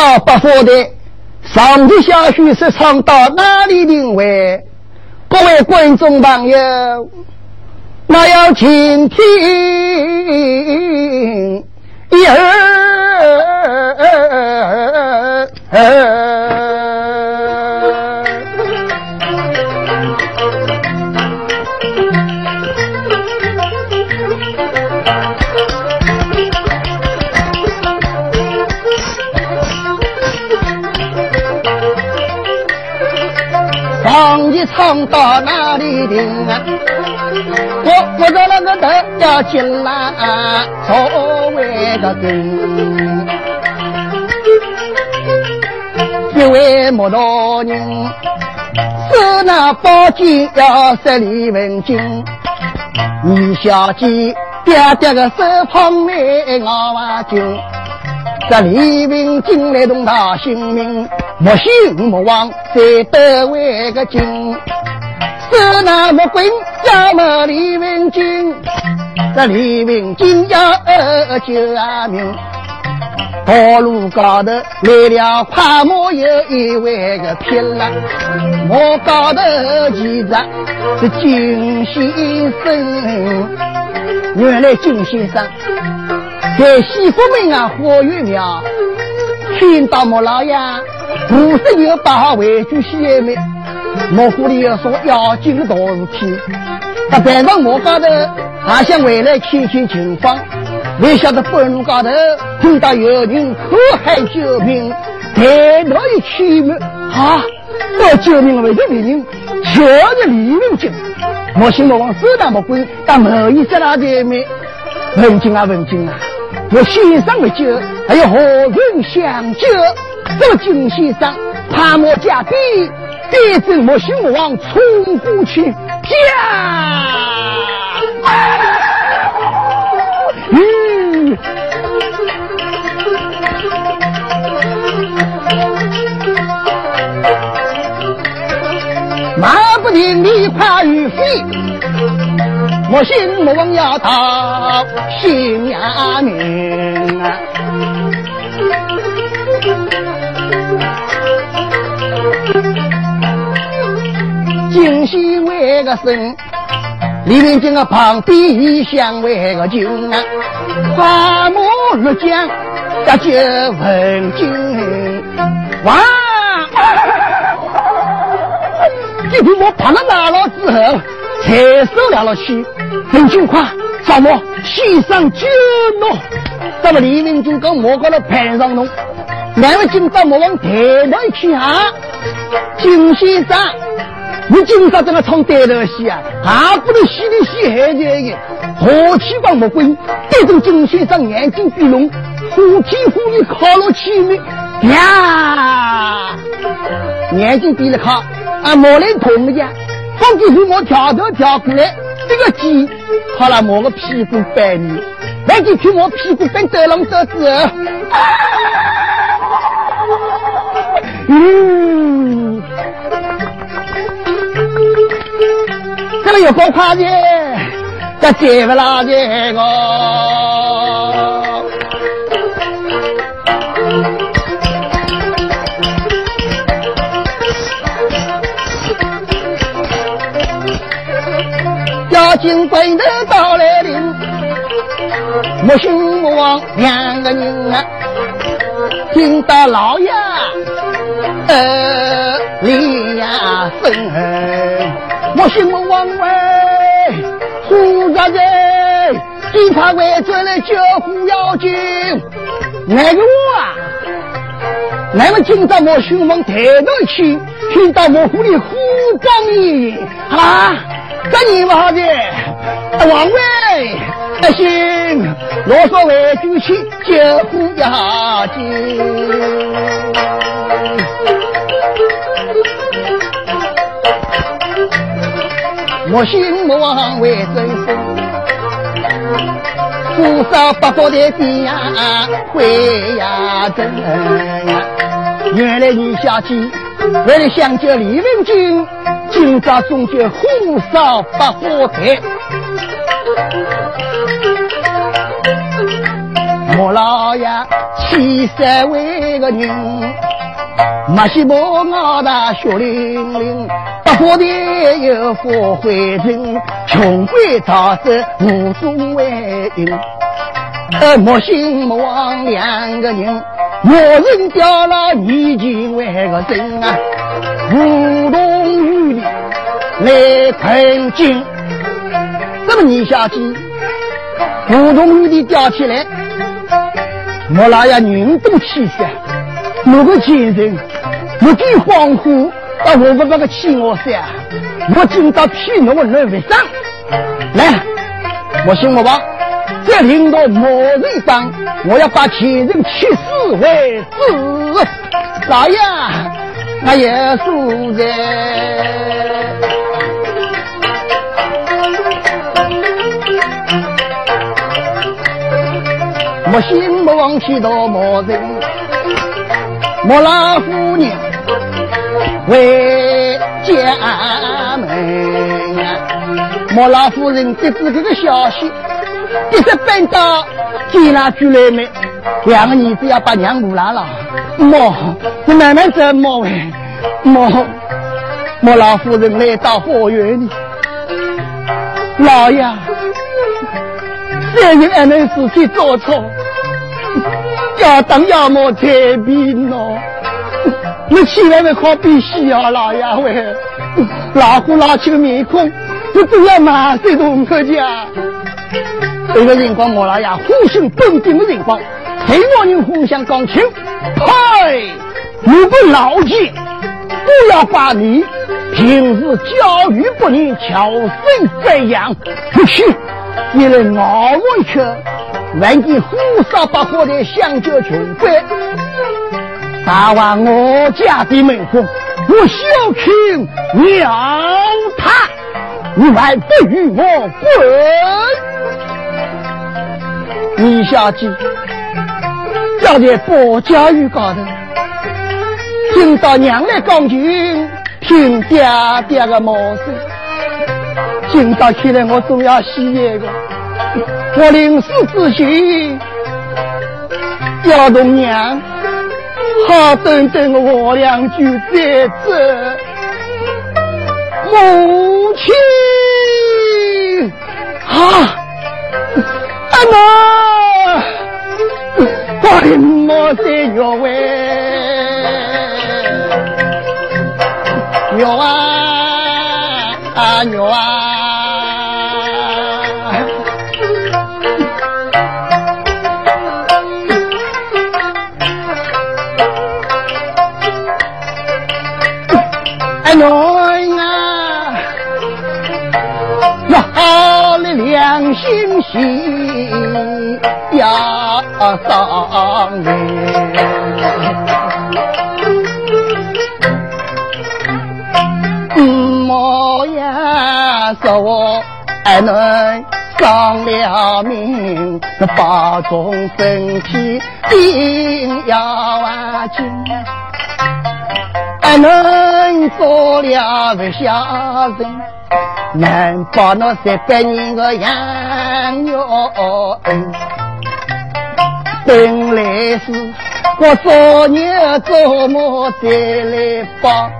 火烧八佛的，上级下去是唱到哪里定位？各位观众朋友，那要请听一二。唱一唱到哪里停啊？我我在那个头要进来作为个根，一位木头人，手拿宝剑要杀李文金，女小姐爹爹个手捧来熬瓦酒。这李文金来动他性命，莫信莫忘再得为个金。手拿木棍要么李文金，这李文金要救命。道路高头来了快马，有一位个匹了，马高头骑着是金先生。原来金先生。在西府门啊，花园庙，听到莫老爷五十有八回句西门，莫府里要说要紧大事体，他赶上莫高头，还想回来看看情况，没想到半路高头听到有人呼喊救命，抬头一去门，啊，要救命为的为人，就是李文金，莫心莫往手打莫滚，但某一刹那间没，文静啊文静啊。我先生为救，还有何人相救？这金先生怕我家弟，弟子莫心莫往冲过去，啪！嗯，马不停蹄快如飞。我心莫忘要到新衙门啊！金西为个生，李文金个旁边一相为个军啊！花木入江要救文金，哇！这匹马爬了哪了之后，才收了了去。很尽快，什么先生救侬？咱们李文金跟莫高头攀上侬，两位今朝莫往台头一去啊！金先生，你今朝这个唱对头戏啊，还不能戏里戏海的，何其帮莫鬼？对着金先生眼睛闭拢，呼天呼地靠了前面，呀！眼睛闭了靠，啊，莫来痛呀！放进去，我跳跳跳过来。这个鸡，好了，摸个屁股掰你，来几去摸屁股掰得龙得子。嗯，这个有多快的，这接不拉这个。金龟头到来临，莫心莫忘两个人啊，听到老爷呃李呀分，莫心莫忘喂，虎家人，警察围追来救虎妖精，哪个我啊？那么今朝莫心往抬头去，听到莫府里虎光一啊！这你妈的，王位不行，罗嗦为主去救护要紧。莫心莫忘为真心，火烧八宝的地呀，会呀真呀。原来你小姐为了想救李文君。今朝终究火烧八火台，莫老爷七三位个人，没西伯我大血淋淋，不花的又花灰尘，穷鬼早子无中为因。呃，莫心莫忘两个人，莫人掉了你几万个人啊，无动于衷来困境。这么你下去，无动于衷吊起来，莫拉呀人多气死，某个前人，莫给恍惚，啊我不那个气我噻，我今朝批我能为上，来，莫信莫忘。这领导某人帮，我要把前人去世为止。老爷，我也输在。莫心莫忘去到某人，莫老夫人为家门呀莫老夫人得知这个消息。一直奔到见那居来没，两个儿子要把娘误来了。莫，你慢慢走，莫喂，莫，莫老夫人来到花园里，老爷，三人还能自己做错，要当要么太平咯。你起来没靠必须啊，老爷喂，老虎老气的面孔，你都要马上同客家。这个辰光，莫拉呀，呼声登顶的辰光，谁我人互相讲情，嗨，如果老姐不要怪你，平时教育不严，巧生这样，不去，你来熬回去，万一火烧把火的香蕉穷鬼，大王我家的门风，我小听娘他，你还不与我滚！你下去，要在保家园高头，听到娘来讲情，听爹爹的毛声。今早起来，我总要洗一个。我临死之前，要同娘好等等我两句再走。母亲，啊！妈，我的莫在药喂，药啊啊药啊！要伤人，莫呀说我还能丧了命，保重身体定要紧，还能做了不孝人。难保那三百年的养育恩，本来是我昨日做梦再来报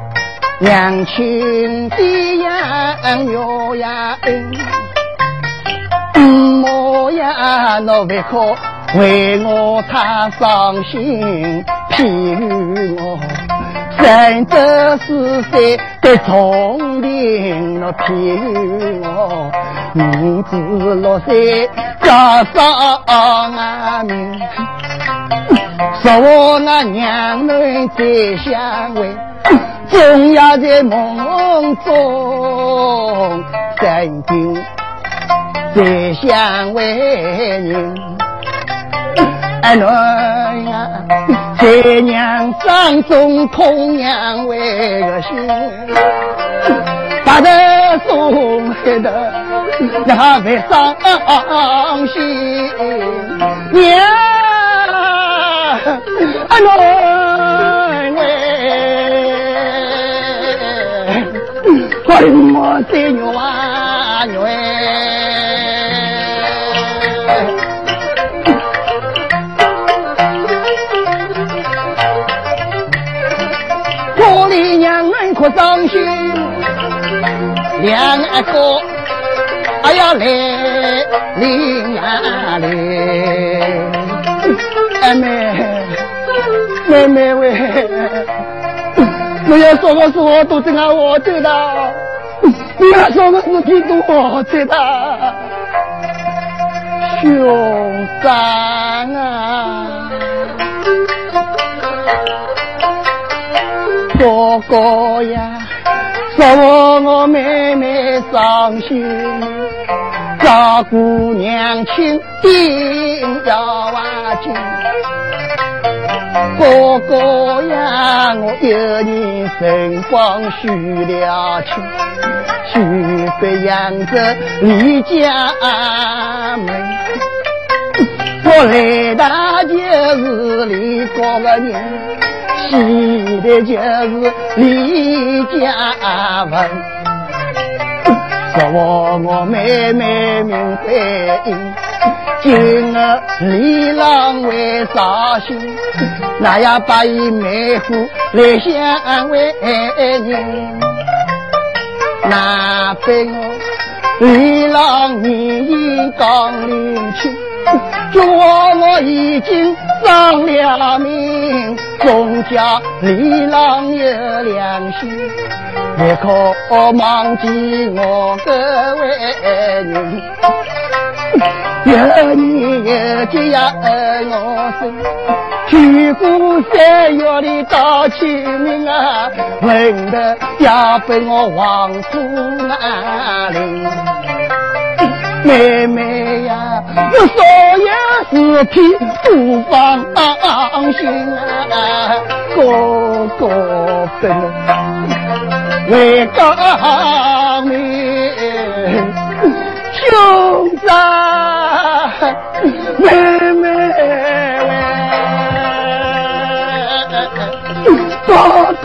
娘亲的养育呀恩，母呀，侬为何为我太伤心，譬如我。三这四岁的聪明，那骗我五子六岁叫上俺命，说我那娘们再相会，总要在梦中曾经再相会人。哎侬呀，爹娘掌中同样为个心，把得送黑的那会伤心。娘，哎侬喂，为么这样啊？当心两个，哎呀来领啊来，妹妹妹妹喂，你要说个事都正俺我知道，你要说个事情都我知道，兄长啊。哥哥呀，说我妹妹伤心，照顾娘亲定要挖紧。哥哥呀，我有年辰光许了亲，许北扬子离家门，我来大就是离过个人。记得就是李家文，说我妹妹名白英，今儿李郎为伤心，那要把伊妹夫来相为人，那被我李郎年已刚临亲，叫我已经丧了命。总叫李郎有良心，不可忘记我各位人。有你有节呀爱我生，去过三月里大清明啊，闻得要被我王府安宁。妹妹呀，我所有事情都放心啊，哥哥分为革命，兄长妹妹哥哥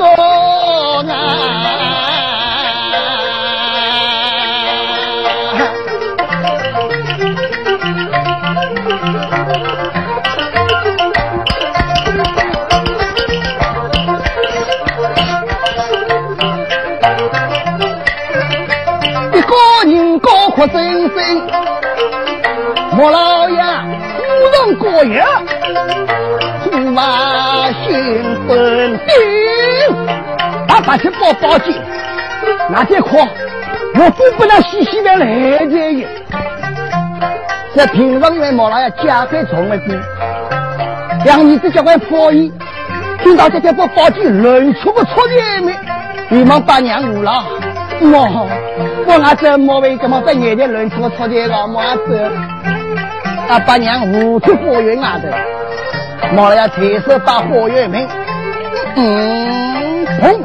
把去包金，那这可我不不能细细的来这一。这平常因为莫老爷家规重了点，两儿子叫我破衣，听到这些包包金乱出不出外面，连忙把娘误了，我。我阿这莫为怎么在夜里乱出出去个莫子，啊把娘无出花园外头，莫了要随手把花园门，嗯砰，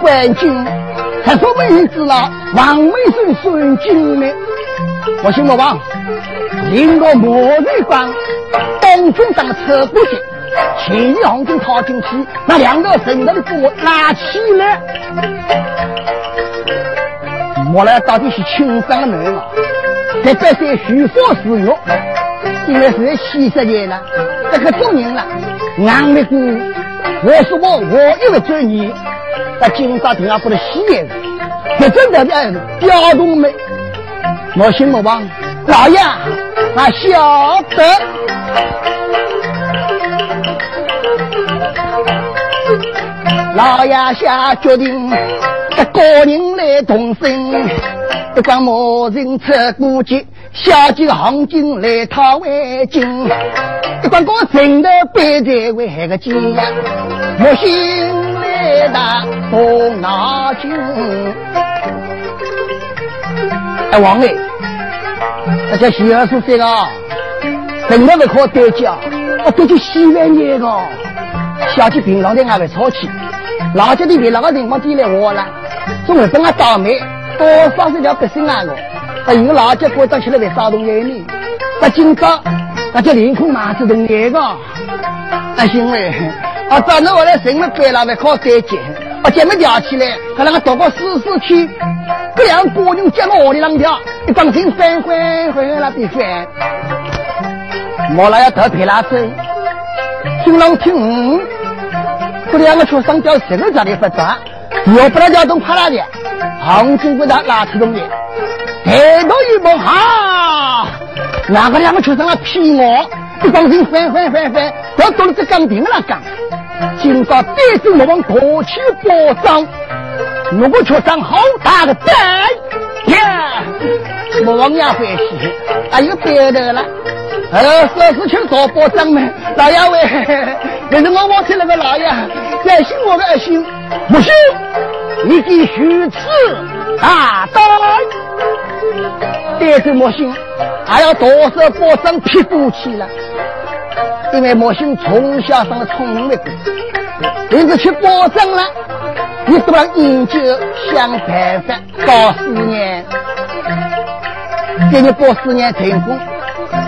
冠军，还说没知道王梅生孙金呢？我姓莫王，领个莫瑞光，当军当车过去，前一红军套进去，那两个神头的给我拉起来。我来到底是轻伤的门了，这百岁虚火死肉，因为是七十年了，这个中年了，硬没过。我说我我一个尊严，在今朝定要不得喜悦，这真的要调动没？我心目忘，老爷俺晓得，老爷下决定。一个人来动身，一张毛人车过节，小姐行军来讨围巾，一关个城头背在为个金，我心来打动脑筋。哎，王爷，那叫徐二叔说个，城头不可对家，我对起西南年个，小姐平常的还会吵起，老家的为那个地方地来我了。总会等我倒霉，多少是条百姓啊！我，有老家过早起来会骚动眼呢。那今朝，那叫凌空马子动眼个。那行为，啊，早上我来什么白了会靠再见，我见没吊起来，他那个躲过死死去，这两个姑娘见我的两条，一帮心翻翻翻那边翻，莫来要得皮拉针，听老听，这两个出生叫什么家的不抓？要不然交通怕哪的？行经过他拉出东西，抬头一望，哈，那个两个畜生来劈我，一帮人翻翻翻翻，要到了这岗顶了岗，今朝带着魔王夺取宝藏，如果畜生好大的胆呀！魔王也欢喜，还有别的了。呃，说事情找保障嘛，老爷喂，但是我忘记那个老爷，担心我的恶心，不行，你必须此大胆，带着莫信，还要多少保障屁股去了，因为莫信从小生了聪明的股，因此去保障了，你都要研究想办法搞四年，给你保四年成功。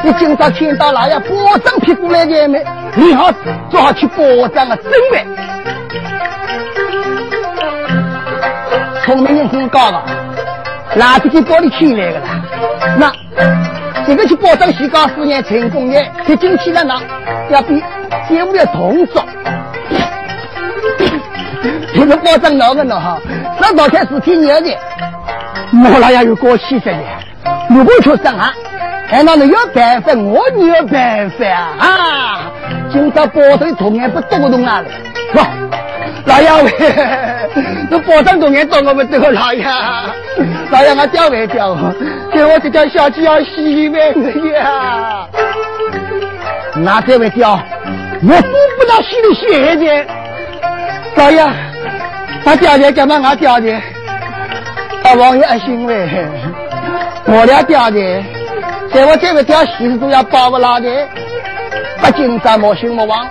你今朝听到老爷保障屁股来见面，你好做好去保障的准备。聪明人很高的，拿这个玻璃起来的啦。那这个去保障西高四年成功的，这进去了呢，要比节目的动作。这个保障哪个呢？哈，这道菜是挺牛的，我老爷有高气色的，如果出生啊。难道你有办法？我也有办法啊！今朝保证同样不动动啊！哇，老爷喂，你保证同样动我们这个老爷，老爷我叫没叫？给我这条小鸡要洗碗的呀！那这位叫，我顾不到洗的鞋子。老爷，他掉钱干嘛？我掉钱，啊，王爷行为，我俩掉钱。在我这个掉西子都要包不牢的，不今朝莫心莫忘，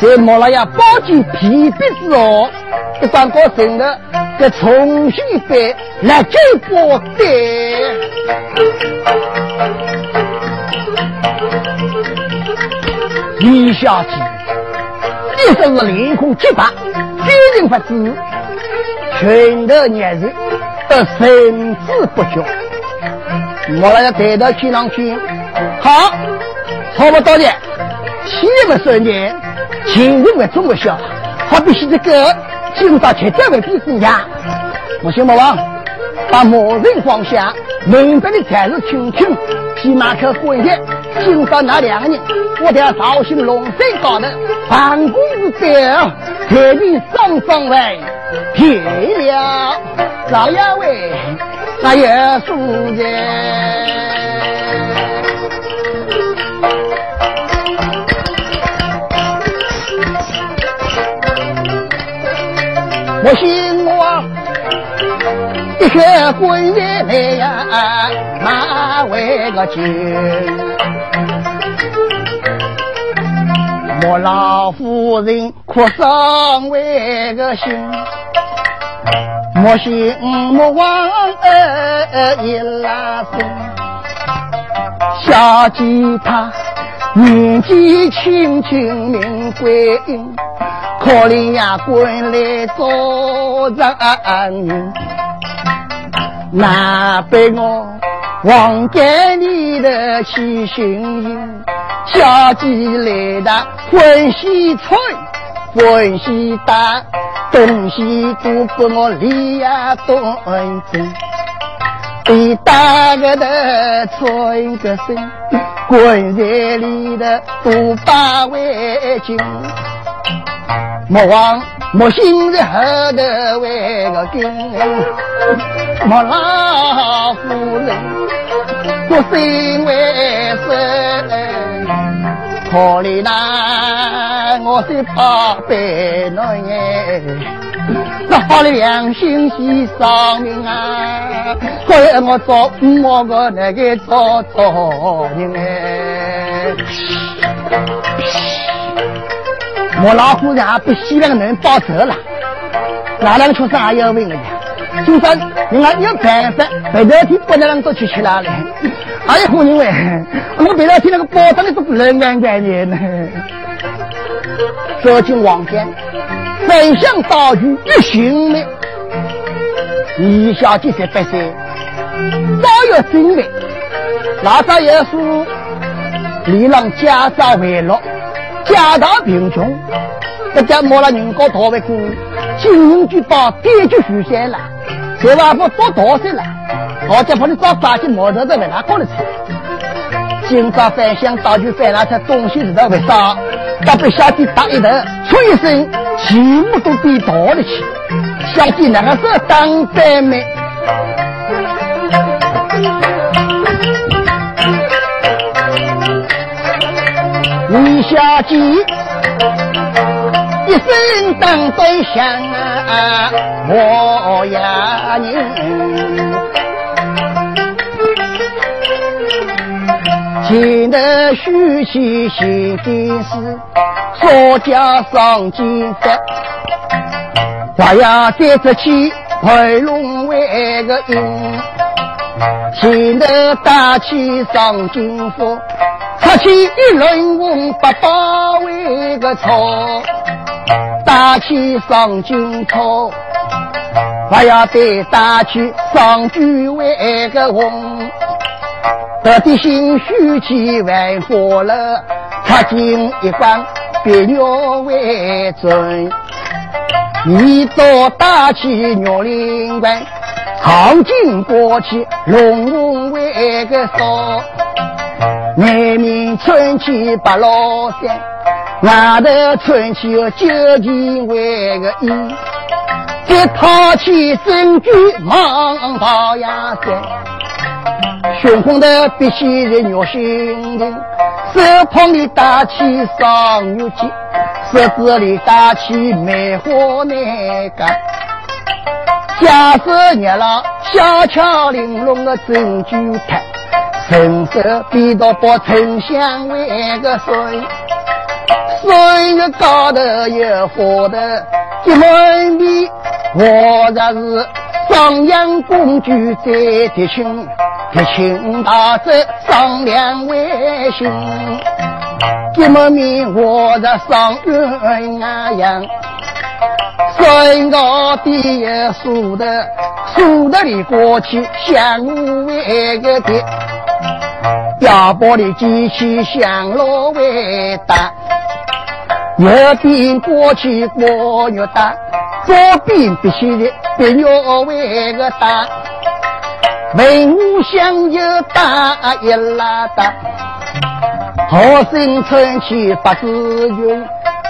在莫拉呀包进皮皮之后，一转过身的，再重新一杯来酒波的。李小姐，一生是脸孔洁白，坚韧不知，拳头热热，得神志不绝。我那要带到去上去，好，差不多的，七月十年，今日为这么小，好比是这个今朝吃这位比子呀。我先莫忘，把魔人放下，明白的才是亲亲，起码可关键。今朝那两个人，我都要绍兴龙山高头办公室表，特地上上来撇了，老爷喂。那也输的，我信我一个官员来呀，哪为个君？我老夫人哭丧为个心。莫心莫忘儿一拉生，小吉他年纪轻轻名归隐，可怜呀官来做人，难被我忘记你的起心心，小吉来的欢喜春。欢喜大，东西都给我理呀端正，一大个的穿个身，棺材里的都把围巾，莫忘莫心在后头为个根，莫老夫人不心为生，可怜呐。我是八百男人，那好的良心是丧命啊！所以我做我个那个做错人哎。我老夫人不希望能报仇了，哪两个畜生还要问了呀？就算人家有办法，白头天不能让做去吃了嘞。还有夫人喂，我白头天那个包装的都不能干干的呢。走进王间，分享道具一行了。李小姐才八岁，早有准备。老早也是李郎家长为乐，家道贫穷，不家摸了人高讨为苦，金银珠宝点就许仙了。这娃不多多岁了，我家帮你找八斤毛头的为哪搞的吃？今朝饭香到就饭那吃东西是在为啥？他被小弟打一头，出一声，全部都被倒了去。小弟那个是当白妹，李小姐一声当对响啊，我呀你。前头须起新件事，少加上金色，还要再出去回龙为个音。前头打起上金佛，出去一轮红八八为个草，打起上金草，还要再打起上句为个红。得的心虚气万火了，插进一关别鸟为尊。一座大起鸟灵关，靠近过去龙凤为个少。南面春去八老山，外头春去九旗为个一。一套起真句忙跑呀山。胸口的鼻息日尿心灵，手捧的大旗上有旗，手指里大旗梅花那个，假手捏了小巧玲珑的珍珠台，伸手比到把丞相为个水，水的高头有花的一门米，我这是双阳公主在提亲。一群大贼商量为行，这么命我在上鸳鸯，身高低也数的数得里过去相为个的，腰包的机器像罗为大，右边过去过越大，左边必须的别越为个大。文武相有大一拉大，好生春去八字云，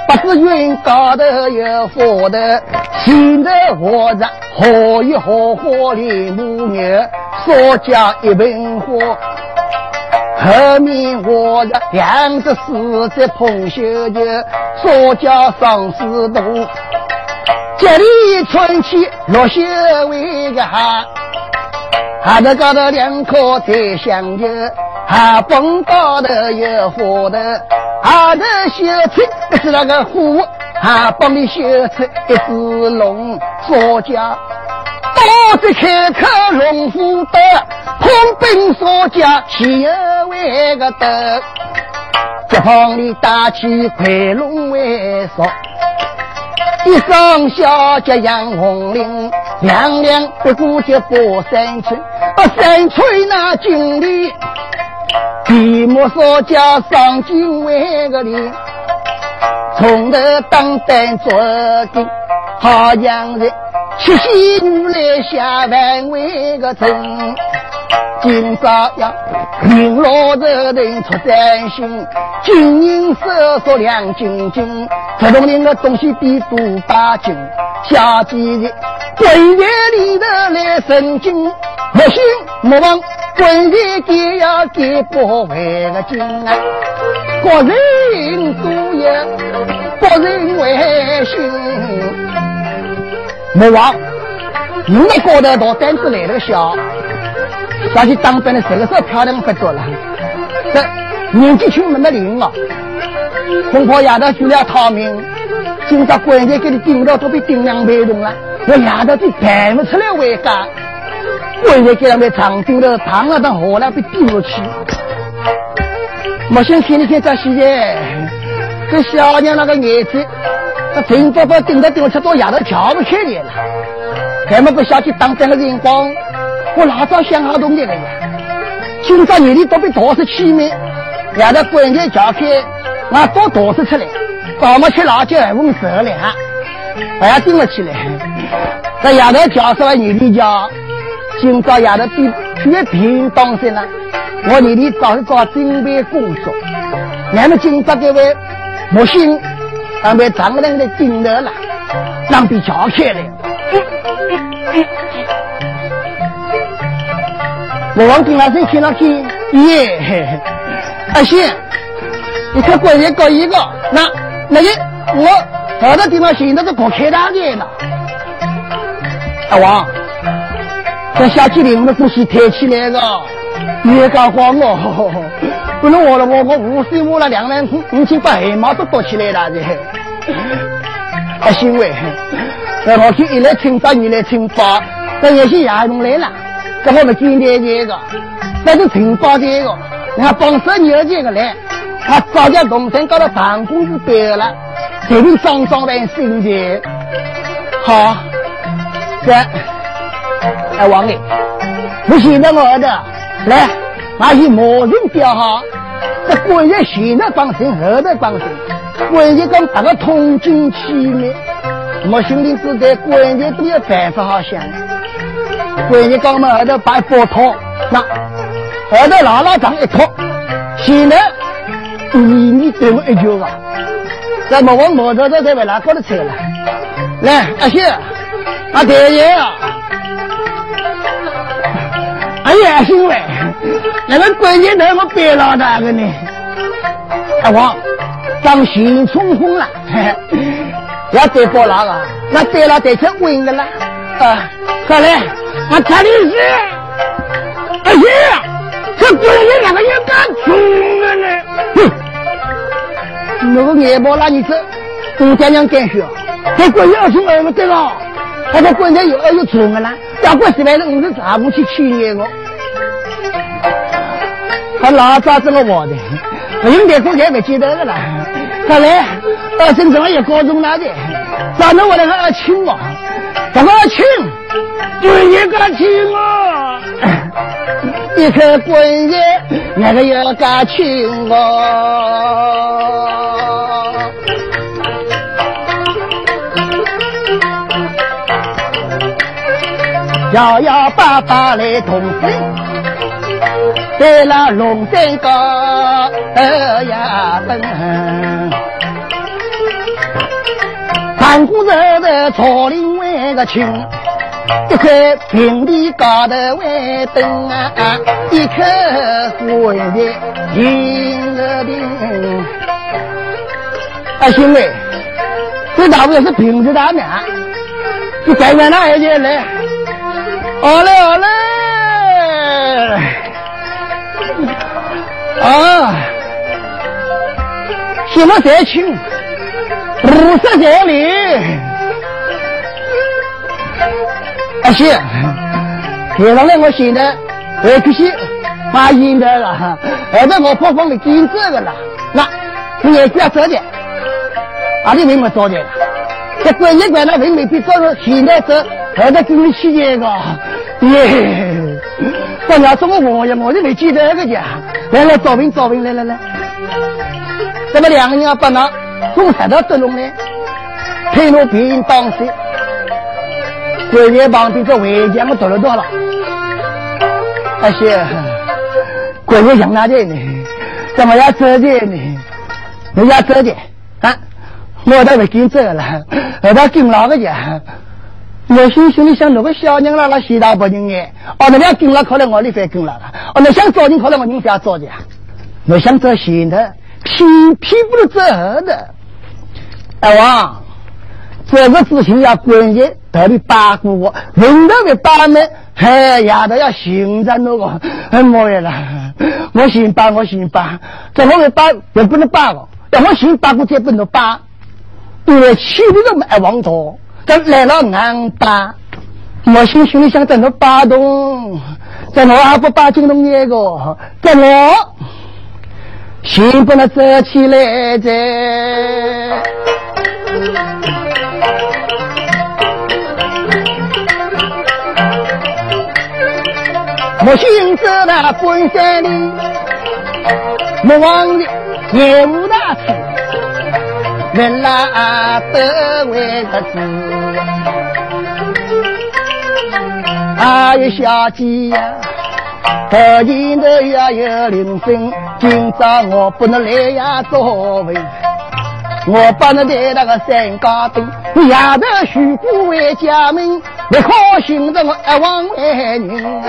八字云高头有花的，现在我着好一好花里母牛，少加一盆花，后面我着两只狮子捧绣球，少加双丝多，这里春去落绣为个哈。哈头高头两颗在相求，哈蹦高头有花的，哈头绣出一只那个虎，哈蹦里绣出一只龙，说家刀子开口龙虎斗，空兵说家岂有为个斗，一旁里打起快龙为说。一双小脚杨红绫，两两不顾就过山村，把山村那经理，闭目说叫上京为个脸，从头当单做的，好像是七夕女来下凡为个真。今朝要云落日人出三星，金银首饰亮晶晶，这栋人的东西比多八斤。下几日闺月里头来神经，莫信莫忘闺月给要给不回个金啊！国人多有，国人为心。莫忘，你那高头大胆子来了个小。想去当兵的这个时候漂亮不多了，这年纪轻没没灵啊，恐怕丫头就要逃命。今朝关键给你顶到都被顶两百重了，我丫头就抬不出来回家。关键给他们长顶了躺了到河了被顶下去。没想前几天在西街，这小娘那个眼睛，他陈伯伯顶着顶吃到丫头跳不起来了，还没不小去当兵的辰光。我老早想好东西了呀，今朝夜里都被导师欺瞒，让他关键撬开，我多导师出来，早么吃辣椒还问十两，还要盯了起来。这丫头叫什么女的叫？今朝丫头比绝平当身了，我弟弟早是早准备工作，俺们今朝这位木星安排丈人的顶头了，让比叫开了。我往顶上身听上去，耶，阿信，你看过年搞一个，那那个我好多地方现在是搞开大的了，阿王。这夏季里我们东西抬起来个，越搞慌哦！不能我了，我我五岁我了两万五，五千把黑毛都多起来了这。啊，欣慰！那老天一来清早，你来清早，这有些亚东来了，这我们今天这个，那是清早这个，你看帮手女儿这个来，他早叫农村搞到办公室得了，这边装装扮新的，好，这。哎，王爷，不现在我儿子来，把一毛人标好。这官爷现在放心，后头放心。官爷跟别个通经起来，我心里知道官爷都有办法好想。官爷刚嘛后头把一包套，那后头拉拉长一套，现在你你对我一句话，在莫往毛头头在外哪搞的菜了？来，阿秀，阿爹爷啊！哎呀，兄弟，那个关键那么别老大个呢？大王，当心冲锋了，要对付那个，那得了得成稳的了。啊，快来，我查的是，哎呀，这关键两个人敢冲了呢？哼，那个眼包那你这，东家娘干学，这关键二兄二个对了，他这关键有二有冲的了。要过十来了，我是啥武器去验我？他老抓这么我的，我应该过年没记得的了。他来，二婶怎么也高中了的？早上我两个二亲嘛，这个二亲，就一个亲啊，一颗滚叶，那个要个亲啊。摇摇摆摆来同行，在那龙山高二呀奔，盘古头的草林为个青，一块平地高头为灯啊，一棵花叶迎着顶。啊，兄弟，这大不了是平时大面，就改变那一件来。好嘞，好嘞！啊，什么在清？五十在里。阿西，接上来我现在我必须发现的了，现在我跑方的金子的了。那你也不要着急，阿里没没着急。这关一关那人没比早了，现在这还在给你期间个。耶！我要怎么我呀？我就没记得那个家。来来，招兵招兵，来来来。这么两个人要把那送菜到德隆呢？配罗兵当时，关键旁边这围墙我走了多了。而且，关键想哪点呢？怎么要这点呢？你要这点啊？我都没跟这了，我到跟哪个家？我心心里想，那个小人啦，那西大不人哎，哦，那要跟了，可能我里翻跟了了。哦，那想找人，可能我人不要找的呀。我想找新的，偏偏不能走后的。哎王，这个事情要关键，到底八股我，人都没八门，嘿，丫头要寻着那个，哎妈呀啦！我姓八，我姓八，这我们八也不能八个，要我姓八股才不能八，因为气力都没往多。来了俺爸，我心心里想在那八栋，在我还不把金龙那个，在我心不能走起来着。我心走到关山里，莫忘的业务大处。原来都为个子，还有小鸡呀，头前头也有铃声，今朝我不能来呀作为。我把那带那个三家东，夜头许过为家门，不可寻着我一往为人，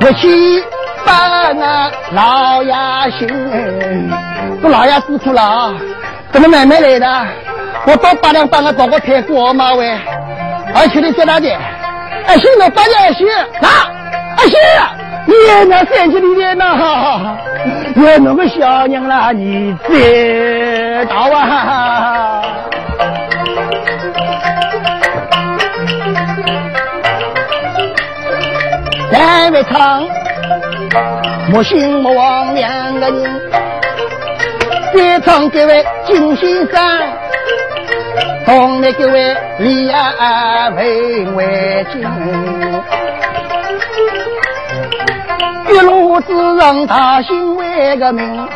不去把那老爷寻，这老爷辛苦了啊！怎么慢慢来的？我到八两半个找个太过马喂，而且你在哪里？哎，行了，八两行，那哎行。爷娘三级里面呐，有那个小娘啦，你知道啊？单位唱，莫信莫忘两个人，再唱这位金先生，同那各位李亚为为金。一路之上，大兴为个名，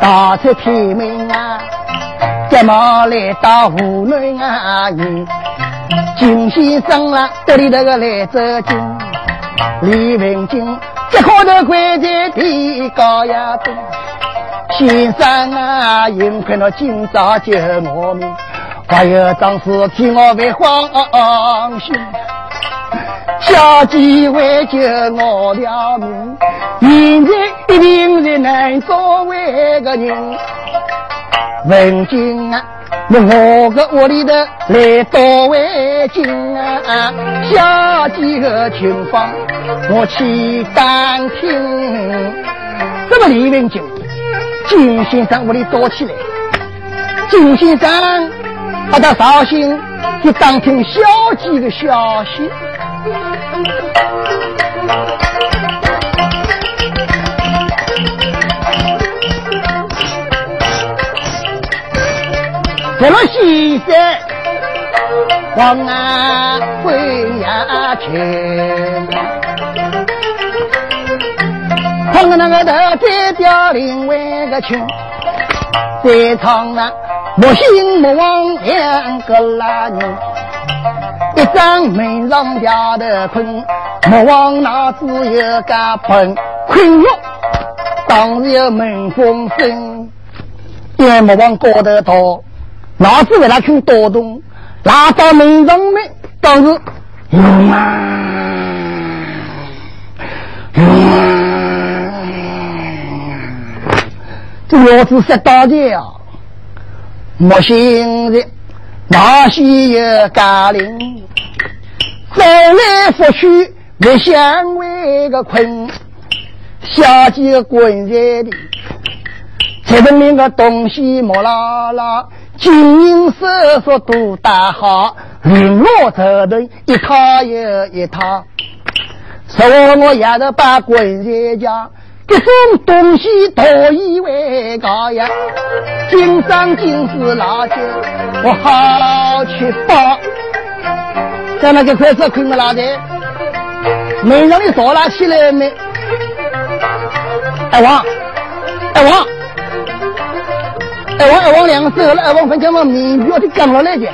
打出天门啊，急忙来到湖南啊，金先生啊，这里头个来走进，李文金这可头跪在地高呀中，先生啊，幸亏那今朝救我命，还有张氏替我为慌心。小姐为救我了命，现在一定是难做为个人。问君啊，我个屋里头来多为金啊？小姐的情况我去打听。这么李文金，金先生屋里躲起来，金先生把他绍兴就当听小姐的消息。这么西山黄啊飞呀去，碰那个头再掉另外个情，再唱那莫心莫忘两个拉人。一张门上吊的困，莫忘那只有个盆困哟。当时有门风声，也莫忘高头逃，老子为他去多动，拉到门上面，当时用啊用啊，这老子说大的啊，莫信的。那些有家林，翻来覆去不想为个困，小鸡滚在地，才证明个东西莫拉拉，金银首饰都大好，绫罗绸缎一套又一套，说我丫头把滚在家。这种东西多以为高呀，金上金丝辣椒，我好去包。在那个快车困个哪的？门上的扫拉起来没？二王，二王，二王，二王两个手了，二王分家嘛面标的赶过来的，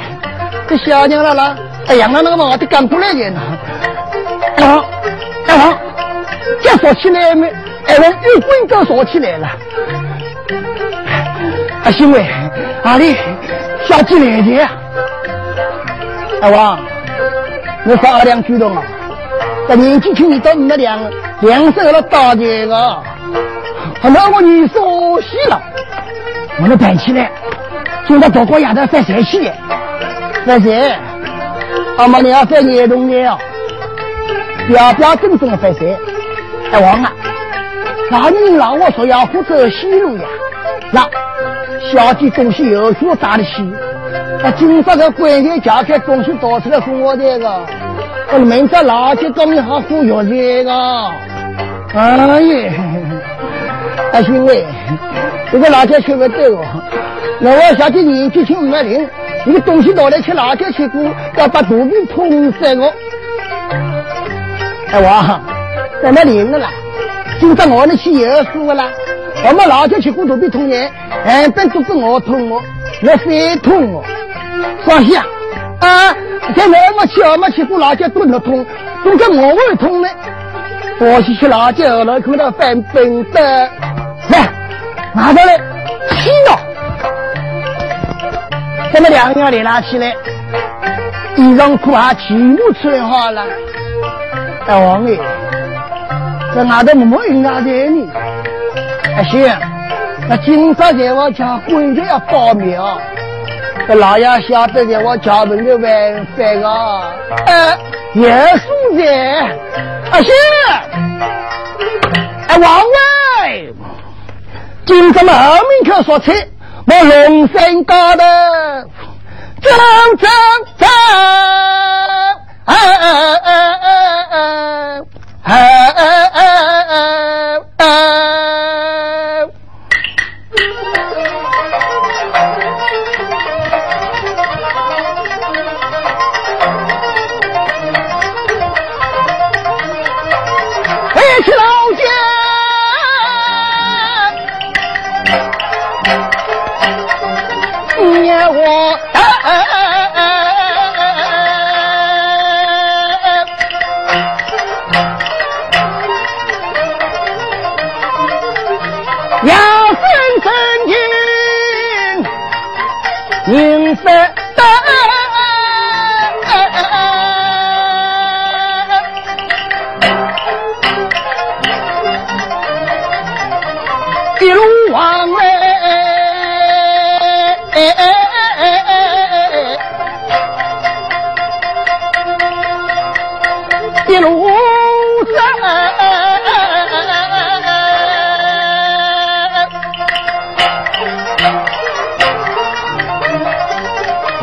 这小娘了啦，哎呀，那那个嘛的赶过来的呢。二王，二王，这扫起来没？哎，我又滚都说起来了。啊，兄弟，阿里小鸡来的？二王，我说二两举动啊！这年纪轻，你到你那两两手了大这个，那我你说死了，我们抬起来，现在多过丫头发财去，发财，阿妈你要翻年冬的啊，表表正正的翻山，二王啊！那你让我说要负责西路呀？那小姐东西有数打得起？那今朝个关键夹开东西倒出来送我这个，我明朝老姐找你好喝药这个。哎呀，大兄弟，这个老姐吃不对哦。那我小姐年纪轻没灵，你个东西倒来吃老姐吃过，要把肚皮痛死我。哎我在那灵了啦。今朝我那去有数了，我们老家去过肚皮痛呢，哎，本肚子我痛哦，我肺痛哦，放心啊，啊，在那没去，我们去过老家肚子痛，我跟我会通呢，我去吃辣椒了，看到翻本的，来拿过来，洗了，咱们两个人连拉起来，衣裳裤鞋全部穿好了。大王哎，这外头没没人家的呢。哎行，那今朝在我家关键要报名。这老爷晓得的，我家门的晚饭啊，哎，也素的，阿是，哎，王伟，今朝么后面口说菜，我龙山高头走走走，哎哎哎哎哎。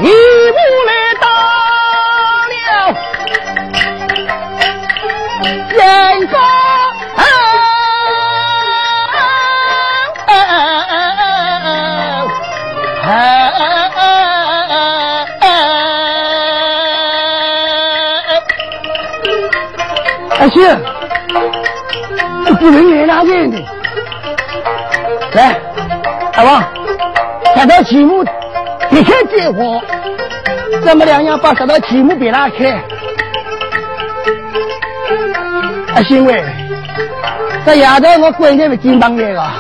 你母来到了人家，阿秀，不能忍啊忍的，来，阿旺，看到媳妇别开见话。咱们两样把这道题目别拉开。阿星喂，这丫头我关键是金榜来了，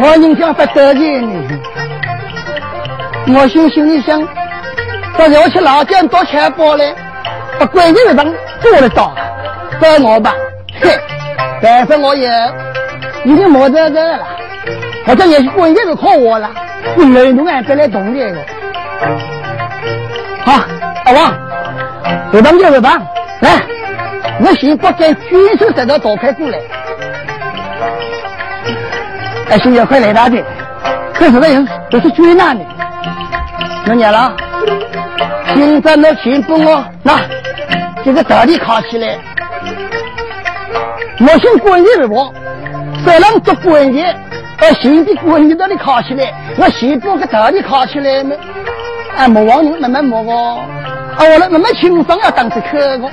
我人家不得罪你，我心心里想，这要去老家多钱包嘞，把关键的人做得到。怪我吧，嘿，反正我也已经没这个了，我这也是关键是靠我了，我雷动俺别来动这个。好，大王，回帮就回帮，来，我先把这军手这道打开过来。哎，兄弟，快来大的，可是那人都是军难的，我念了，现在那钱帮我那，这个大力卡起来。我姓关键的我，谁能做关键？把新的关键到你考起来，我先把个大的考起来嘛。哎，莫忘人慢慢摸哦。啊，我那慢慢轻松要当着课个。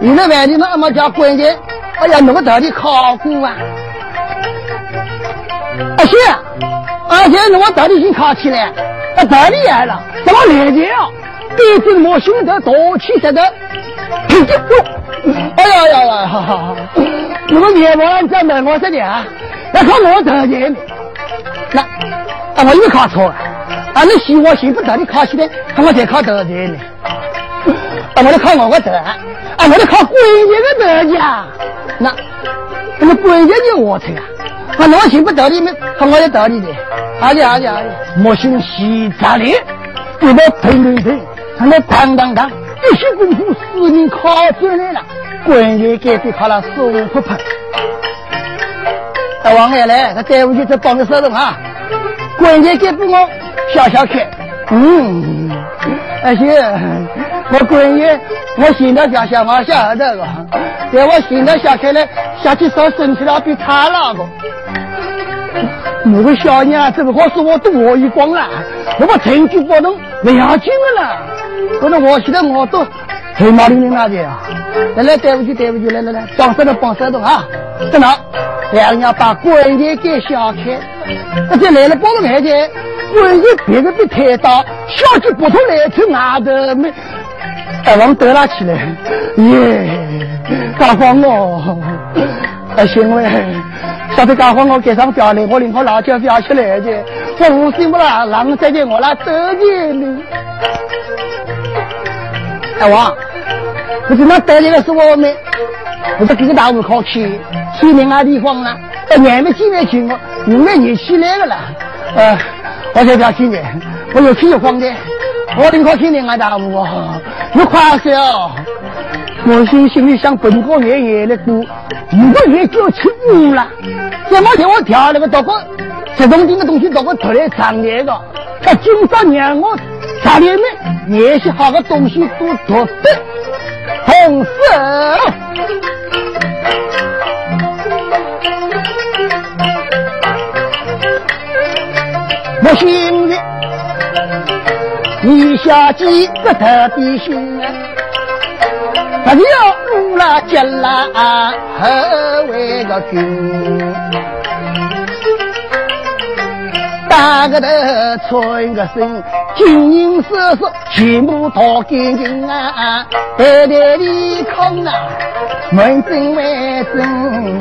你那外地那阿妈叫关键，哎呀，弄个大的考过啊。阿是，而且弄个大的先考起来，啊，大厉害了，怎么来的啊？毕竟我兄弟多气在的，哎呀呀呀，哈哈！如果夜晚再问我这点啊，要考我头前那啊，我又考错了。啊，你希望寻不到你考起来，看，我才多少才呢。啊，我得考我的头，啊，我得考关键的头呀。那，那么关键的我才啊。啊，我寻不到你们，看我的道理的。啊的啊的啊的，莫信喜咋的？一道腾腾腾，他们当当当，一些功夫四人靠出来了，关键该被靠了手不碰。大王爷来，他带回去再帮你收拾啊。关键该给我。笑笑开，嗯，而且我闺女我现在想想我下后头个，在我现在想开了，想起烧身体了比他那个。那个小娘这个好是我都我一光了，我把成绩不能不要紧的了，可是我现在我都黑毛领领那的啊。来来，对不起，对不起，来来来，帮手的帮手的啊！等等，两人把关键给小开，而且来了帮着看见，万一别个比太大，小鸡不出来去外头没，哎，往得了起来，耶！大方哦，啊行嘞，晓得大方我给上表来，我领好辣椒表起来的，我无心不啦，让再见我啦，得见你。哎王，不是那得的是我们，我是这个大屋考去，去另外地方了，哎，年没几年去我，五月年起来个了，呃，我才不要去年，我有去有慌的。我领考去另外大屋哦，有快笑。我心心里想，本个月月的过，一个月就吃五了。怎么叫我调那个到个这种的东西到个头来尝那个？他今朝让我茶里面那些好的东西都脱的红色。我心里，你小姐不特别心啊。不要误了结了后为个君，打个头穿个身，金银首饰全部掏干净啊！袋袋里空啊，门正外正。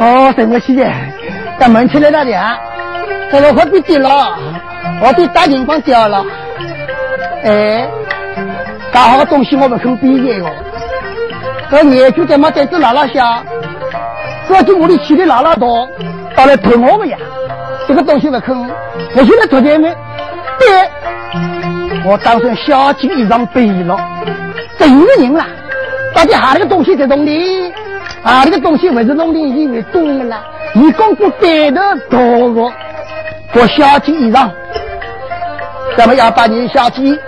哦，什么细节？咱门起来了的，这个货币跌了，我的大金光掉了。哎，搞好东西我不肯毕业哦。这业主在么在这拉拉下，这就我的气力拉拉多，到来陪我们呀。这个东西不肯，我现在昨天没，对，我当成小姐一张背了，这一个人啦，到底还那个东西在弄的？啊，那个东西不是弄的，因为懂了啦。一共不背的多个，我小姐一张，咱们要把你小姐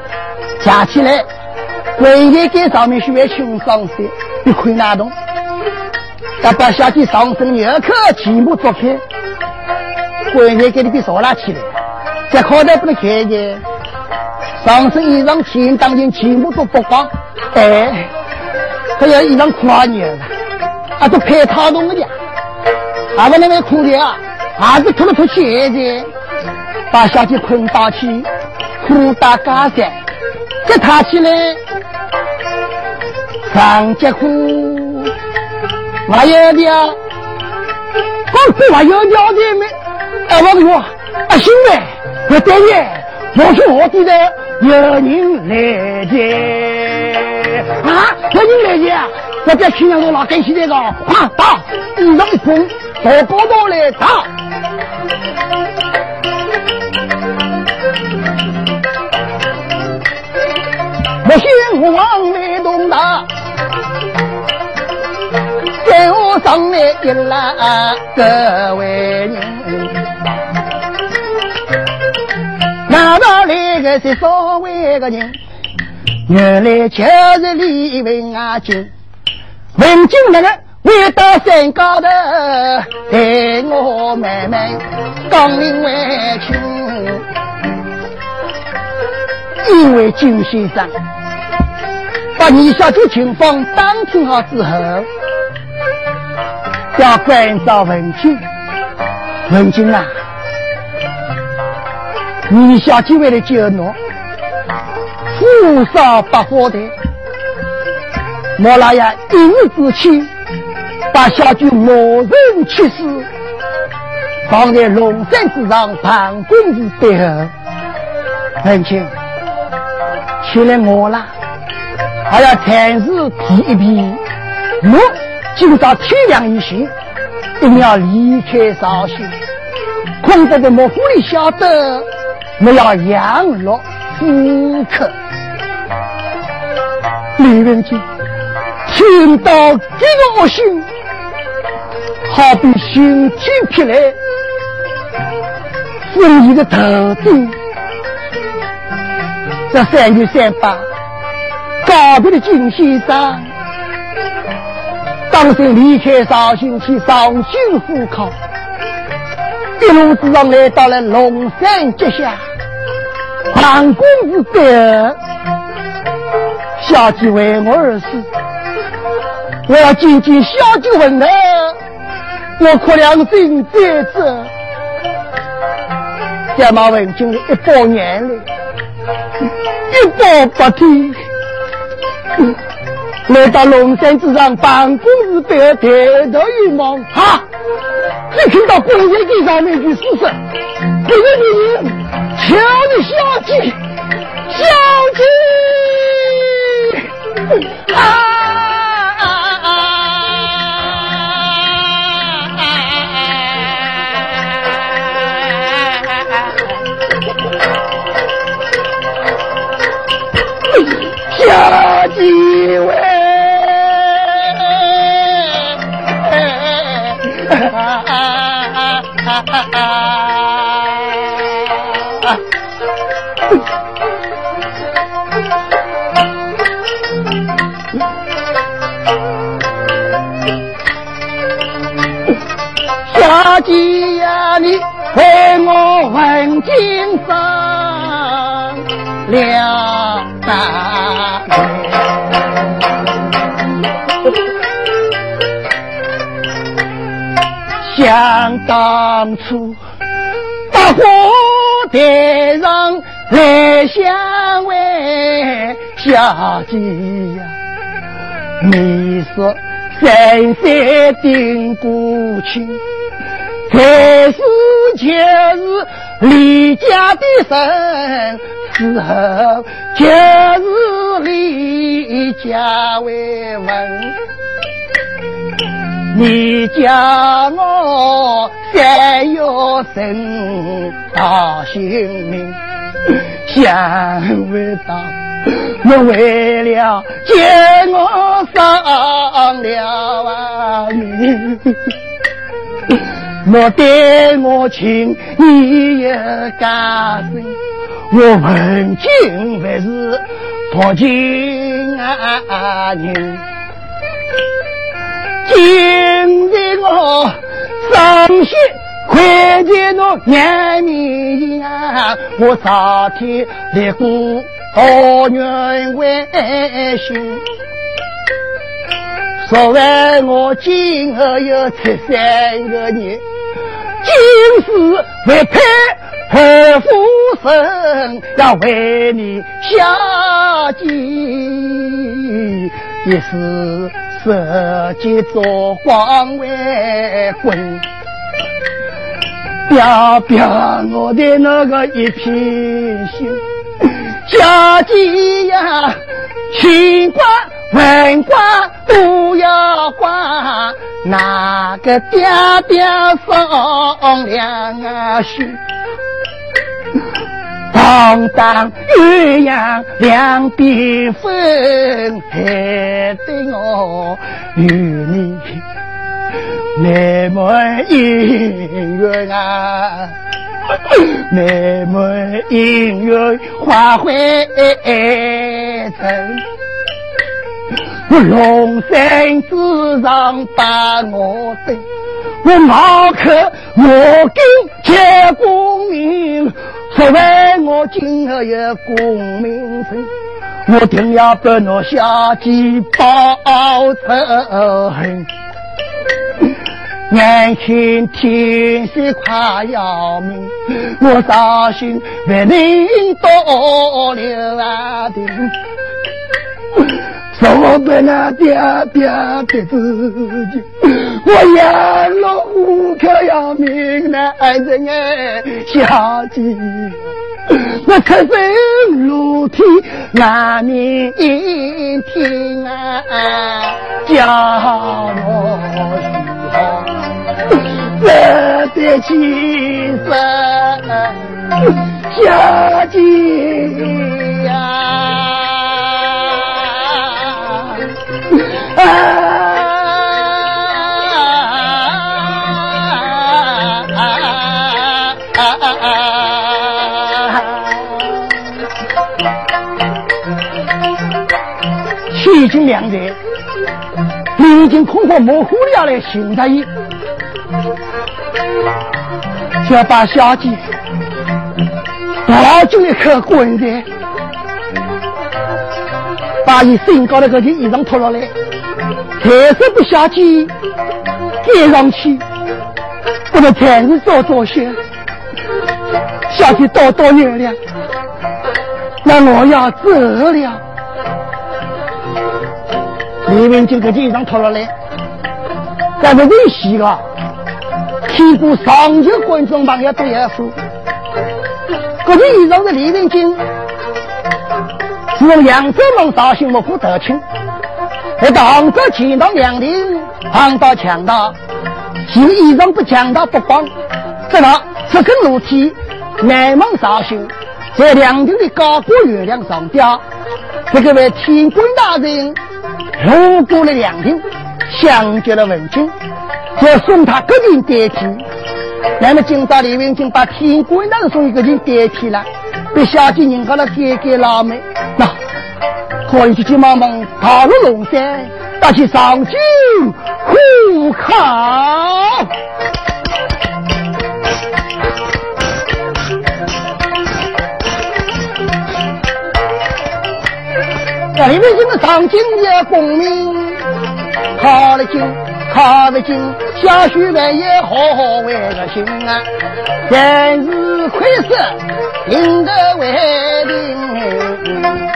加起来，唯一给上面学清爽些。你亏哪动？要把小姐上身二口全部做开，关键给你给烧拉起来，这口袋不能开的，上身衣裳钱当年全部都剥光，哎，还要衣裳跨年了，啊，都配套动的，啊，不那边空调，还是脱了脱鞋子，把小姐捆绑起，裤打嘎子，给抬起来。上节课还有的啊，我不还有鸟的没？哎，我说，啊，兄弟，我等你，我是我的人，有人来接啊，有人来接啊！我在青阳路老跟起这个，快打，衣裳一碰，到高头来打。我先往没动大。在我上来一拉各位人，哪道来个是所谓个人？原来就是李文阿金，文静那个回到山高头，带我妹妹刚明为亲，因为金先生把你小姐情况打听好之后。要关照文静，文静啊，你小姐为了救侬，负伤百花台，莫老爷一日之气，把小姐莫人气死，放在龙山之上盘公子背后，文静，起来我啦，还要暂时提一提，我。今朝天亮以前，一定要离开绍兴。空着的莫府里晓得，我要养老夫客。李文静听到这个恶讯，好比心惊霹来，风一个头顶。这三月三八，告别的金先生。当时离开绍兴去上京赴考，一路之上来到了龙山脚下，唐公子在，小姐为我而死，我要见见小姐问候，我可良心在这，爹妈问今一百年了，一百八天。来到龙山之上办公室，被抬头一望，哈，只看到棺材地上面具死尸，这个女人瞧你小姐，小姐，啊！姐呀，你陪我问今生了大。想当初，大火台上来相会，小姐呀，你是深深定过情，才是就是离家的人，之后就是离家为闻。你叫我三月生大姓名，想不到你为了见我伤了命，我对我情你也甘心，我问君还是托亲人。今日我伤心，快见我眼明啊！我朝天立过好人为兄，说完我今后要出三个人，今世为配何夫人，要为你下嫁，也是。设计做光为棍，表表我的那个一片心。小姐呀，情关文关都要管，哪个爹爹商量啊？兄。当当鸳鸯两边分，害得我与你美满姻缘啊，美满姻缘花会成。龙山之上把我等，我马克我跟结功名。作为我今后有功名声，我定要把我小姐报仇恨。眼看天色快要明，我伤心为你多留啊定。说不那爹爹的自己，我眼落虎口要命男人哎，小姐，我出身露天难免听啊，叫我如何值得起身，小姐呀。已经两人，你已经通过模糊了来寻他一，就要把小姐抱进一口棺材，把你身高的这件衣裳脱下来。还是不下去，盖上去，我们才是早早些。下去多多月亮，那我要走了。李文金给衣裳脱了来，在这里洗啊，听过上级观众朋友都要说，这件衣裳是李文金，是用扬州门绍兴木府得亲，在杭州见到两庭，杭到强大，其衣裳不强大不光，这了这根楼梯，南门绍兴，在两庭的高过月亮上吊，这个为天官大人。路过了两庭，相接了文君，就送他个人代替。那么今朝李文君把天官大人送一个人代替了，被小姐人家了改改老妹，那可以急急忙忙逃入龙山，打起上京护考。这里面什么长进也功名考了进，考不进，下学万也好好为个心，真是亏死，赢得为命。